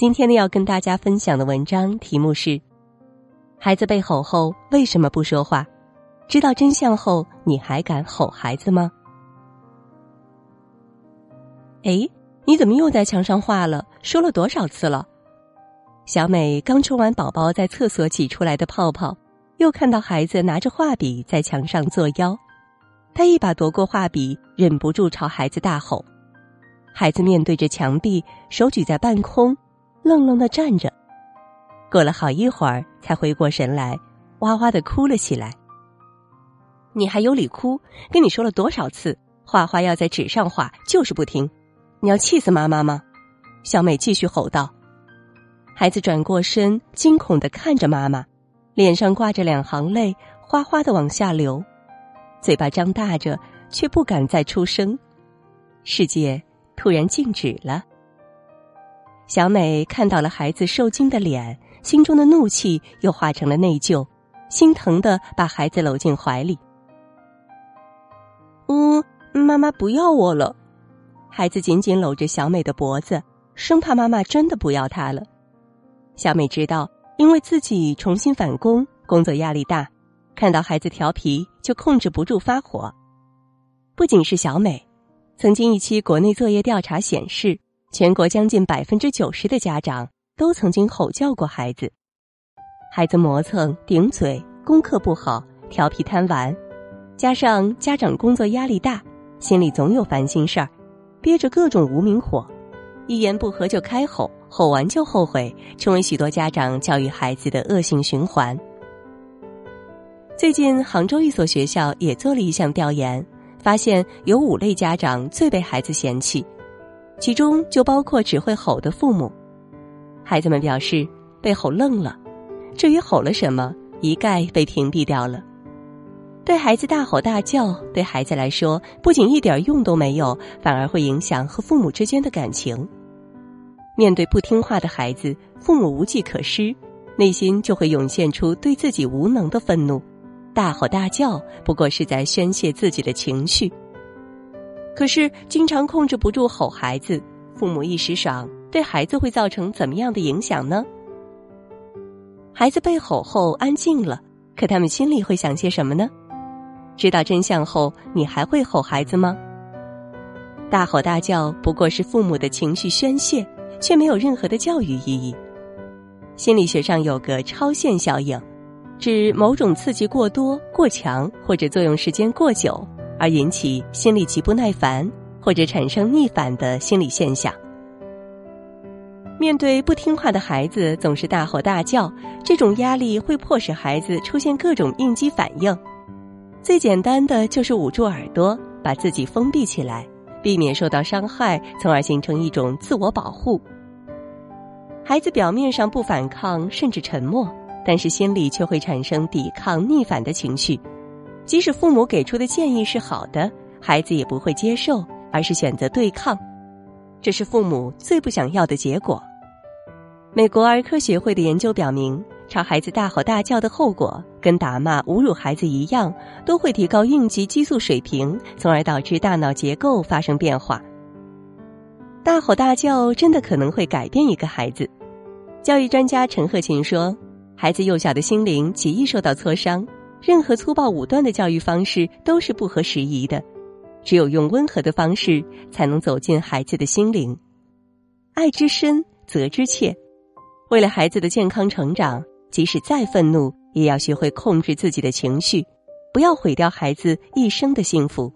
今天呢，要跟大家分享的文章题目是：孩子被吼后为什么不说话？知道真相后，你还敢吼孩子吗？哎，你怎么又在墙上画了？说了多少次了？小美刚冲完宝宝在厕所挤出来的泡泡，又看到孩子拿着画笔在墙上作妖，她一把夺过画笔，忍不住朝孩子大吼。孩子面对着墙壁，手举在半空。愣愣的站着，过了好一会儿，才回过神来，哇哇的哭了起来。你还有理哭？跟你说了多少次，画画要在纸上画，就是不听。你要气死妈妈吗？小美继续吼道。孩子转过身，惊恐的看着妈妈，脸上挂着两行泪，哗哗的往下流，嘴巴张大着，却不敢再出声。世界突然静止了。小美看到了孩子受惊的脸，心中的怒气又化成了内疚，心疼的把孩子搂进怀里。嗯，妈妈不要我了。孩子紧紧搂着小美的脖子，生怕妈妈真的不要他了。小美知道，因为自己重新返工，工作压力大，看到孩子调皮就控制不住发火。不仅是小美，曾经一期国内作业调查显示。全国将近百分之九十的家长都曾经吼叫过孩子，孩子磨蹭、顶嘴、功课不好、调皮贪玩，加上家长工作压力大，心里总有烦心事儿，憋着各种无名火，一言不合就开吼，吼完就后悔，成为许多家长教育孩子的恶性循环。最近，杭州一所学校也做了一项调研，发现有五类家长最被孩子嫌弃。其中就包括只会吼的父母，孩子们表示被吼愣了，至于吼了什么，一概被屏蔽掉了。对孩子大吼大叫，对孩子来说不仅一点用都没有，反而会影响和父母之间的感情。面对不听话的孩子，父母无计可施，内心就会涌现出对自己无能的愤怒，大吼大叫不过是在宣泄自己的情绪。可是，经常控制不住吼孩子，父母一时爽，对孩子会造成怎么样的影响呢？孩子被吼后安静了，可他们心里会想些什么呢？知道真相后，你还会吼孩子吗？大吼大叫不过是父母的情绪宣泄，却没有任何的教育意义。心理学上有个超限效应，指某种刺激过多、过强，或者作用时间过久。而引起心里极不耐烦或者产生逆反的心理现象。面对不听话的孩子总是大吼大叫，这种压力会迫使孩子出现各种应激反应。最简单的就是捂住耳朵，把自己封闭起来，避免受到伤害，从而形成一种自我保护。孩子表面上不反抗，甚至沉默，但是心里却会产生抵抗、逆反的情绪。即使父母给出的建议是好的，孩子也不会接受，而是选择对抗，这是父母最不想要的结果。美国儿科学会的研究表明，朝孩子大吼大叫的后果跟打骂、侮辱孩子一样，都会提高应激激素水平，从而导致大脑结构发生变化。大吼大叫真的可能会改变一个孩子。教育专家陈鹤琴说：“孩子幼小的心灵极易受到挫伤。”任何粗暴武断的教育方式都是不合时宜的，只有用温和的方式，才能走进孩子的心灵。爱之深，责之切。为了孩子的健康成长，即使再愤怒，也要学会控制自己的情绪，不要毁掉孩子一生的幸福。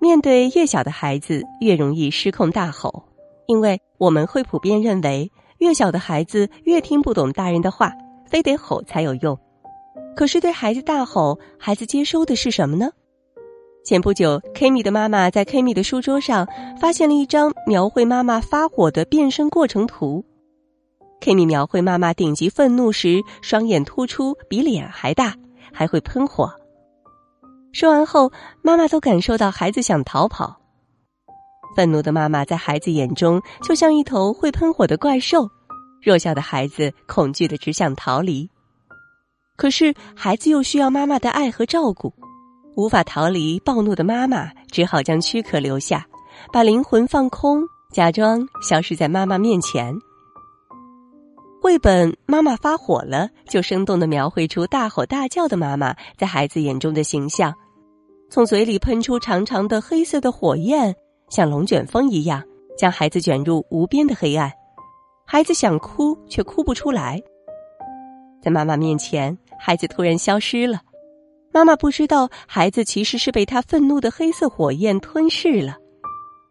面对越小的孩子，越容易失控大吼，因为我们会普遍认为，越小的孩子越听不懂大人的话，非得吼才有用。可是对孩子大吼，孩子接收的是什么呢？前不久，Kimi 的妈妈在 Kimi 的书桌上发现了一张描绘妈妈发火的变身过程图。Kimi 描绘妈妈顶级愤怒时，双眼突出，比脸还大，还会喷火。说完后，妈妈都感受到孩子想逃跑。愤怒的妈妈在孩子眼中就像一头会喷火的怪兽，弱小的孩子恐惧的只想逃离。可是孩子又需要妈妈的爱和照顾，无法逃离暴怒的妈妈，只好将躯壳留下，把灵魂放空，假装消失在妈妈面前。绘本《妈妈发火了》就生动的描绘出大吼大叫的妈妈在孩子眼中的形象，从嘴里喷出长长的黑色的火焰，像龙卷风一样将孩子卷入无边的黑暗。孩子想哭却哭不出来，在妈妈面前，孩子突然消失了。妈妈不知道，孩子其实是被他愤怒的黑色火焰吞噬了。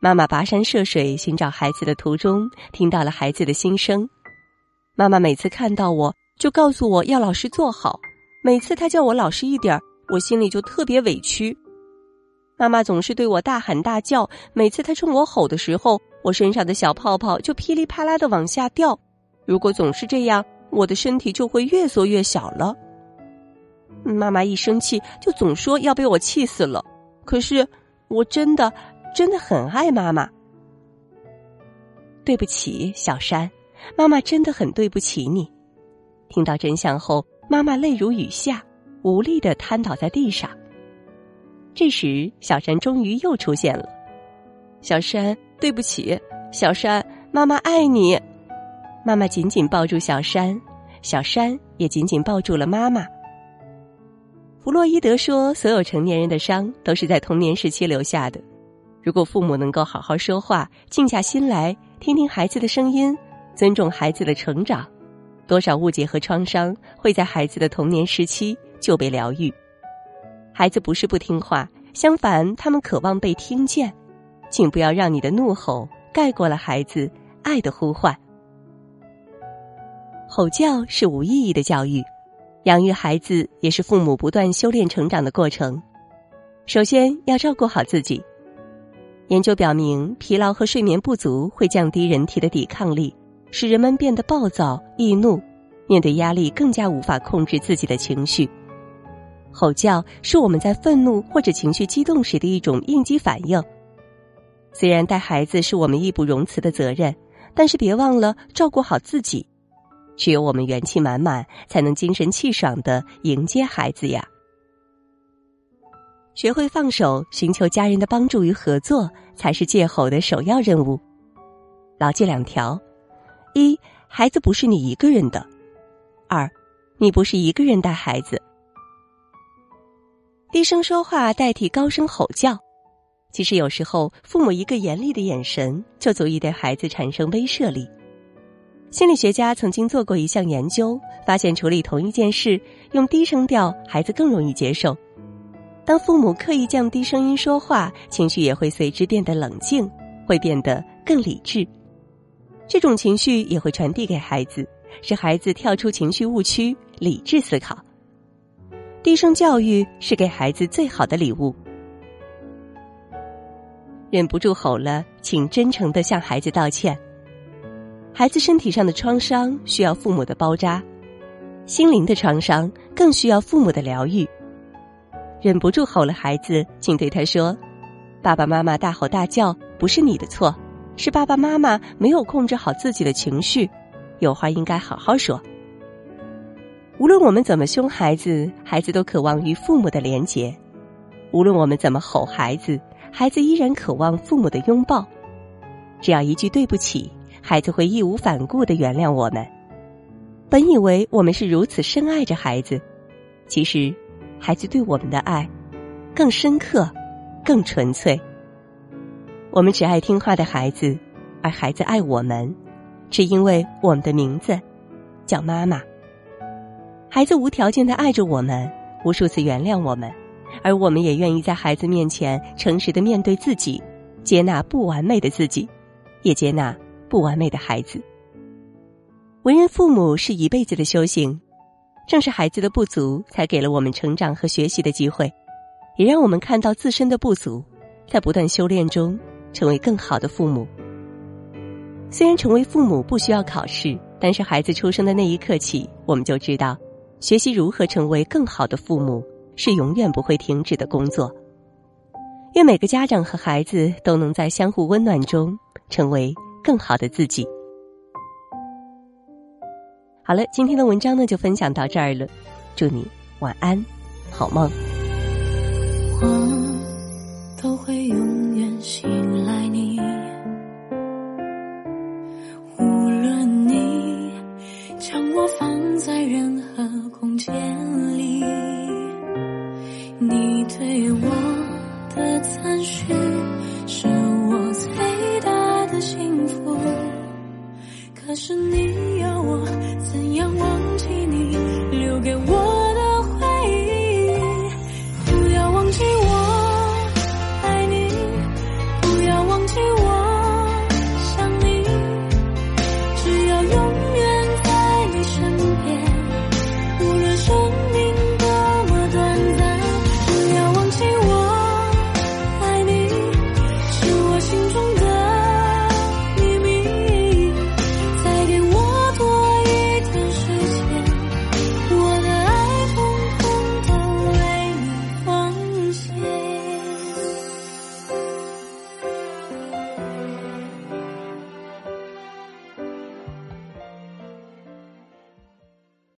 妈妈跋山涉水寻找孩子的途中，听到了孩子的心声。妈妈每次看到我就告诉我要老实做好，每次她叫我老实一点儿我心里就特别委屈。妈妈总是对我大喊大叫，每次她冲我吼的时候，我身上的小泡泡就噼里啪啦的往下掉。如果总是这样，我的身体就会越缩越小了。妈妈一生气就总说要被我气死了，可是我真的真的很爱妈妈。对不起，小山。妈妈真的很对不起你。听到真相后，妈妈泪如雨下，无力的瘫倒在地上。这时，小山终于又出现了。小山，对不起，小山，妈妈爱你。妈妈紧紧抱住小山，小山也紧紧抱住了妈妈。弗洛伊德说：“所有成年人的伤都是在童年时期留下的。如果父母能够好好说话，静下心来听听孩子的声音。”尊重孩子的成长，多少误解和创伤会在孩子的童年时期就被疗愈。孩子不是不听话，相反，他们渴望被听见。请不要让你的怒吼盖过了孩子爱的呼唤。吼叫是无意义的教育，养育孩子也是父母不断修炼成长的过程。首先要照顾好自己。研究表明，疲劳和睡眠不足会降低人体的抵抗力。使人们变得暴躁易怒，面对压力更加无法控制自己的情绪。吼叫是我们在愤怒或者情绪激动时的一种应激反应。虽然带孩子是我们义不容辞的责任，但是别忘了照顾好自己。只有我们元气满满，才能精神气爽的迎接孩子呀。学会放手，寻求家人的帮助与合作，才是戒吼的首要任务。牢记两条。一，孩子不是你一个人的；二，你不是一个人带孩子。低声说话代替高声吼叫，其实有时候父母一个严厉的眼神就足以对孩子产生威慑力。心理学家曾经做过一项研究，发现处理同一件事，用低声调，孩子更容易接受。当父母刻意降低声音说话，情绪也会随之变得冷静，会变得更理智。这种情绪也会传递给孩子，使孩子跳出情绪误区，理智思考。低声教育是给孩子最好的礼物。忍不住吼了，请真诚的向孩子道歉。孩子身体上的创伤需要父母的包扎，心灵的创伤更需要父母的疗愈。忍不住吼了，孩子，请对他说：“爸爸妈妈大吼大叫，不是你的错。”是爸爸妈妈没有控制好自己的情绪，有话应该好好说。无论我们怎么凶孩子，孩子都渴望与父母的连结；无论我们怎么吼孩子，孩子依然渴望父母的拥抱。只要一句对不起，孩子会义无反顾的原谅我们。本以为我们是如此深爱着孩子，其实，孩子对我们的爱更深刻，更纯粹。我们只爱听话的孩子，而孩子爱我们，只因为我们的名字叫妈妈。孩子无条件的爱着我们，无数次原谅我们，而我们也愿意在孩子面前诚实的面对自己，接纳不完美的自己，也接纳不完美的孩子。为人父母是一辈子的修行，正是孩子的不足，才给了我们成长和学习的机会，也让我们看到自身的不足，在不断修炼中。成为更好的父母。虽然成为父母不需要考试，但是孩子出生的那一刻起，我们就知道，学习如何成为更好的父母是永远不会停止的工作。愿每个家长和孩子都能在相互温暖中成为更好的自己。好了，今天的文章呢就分享到这儿了，祝你晚安，好梦。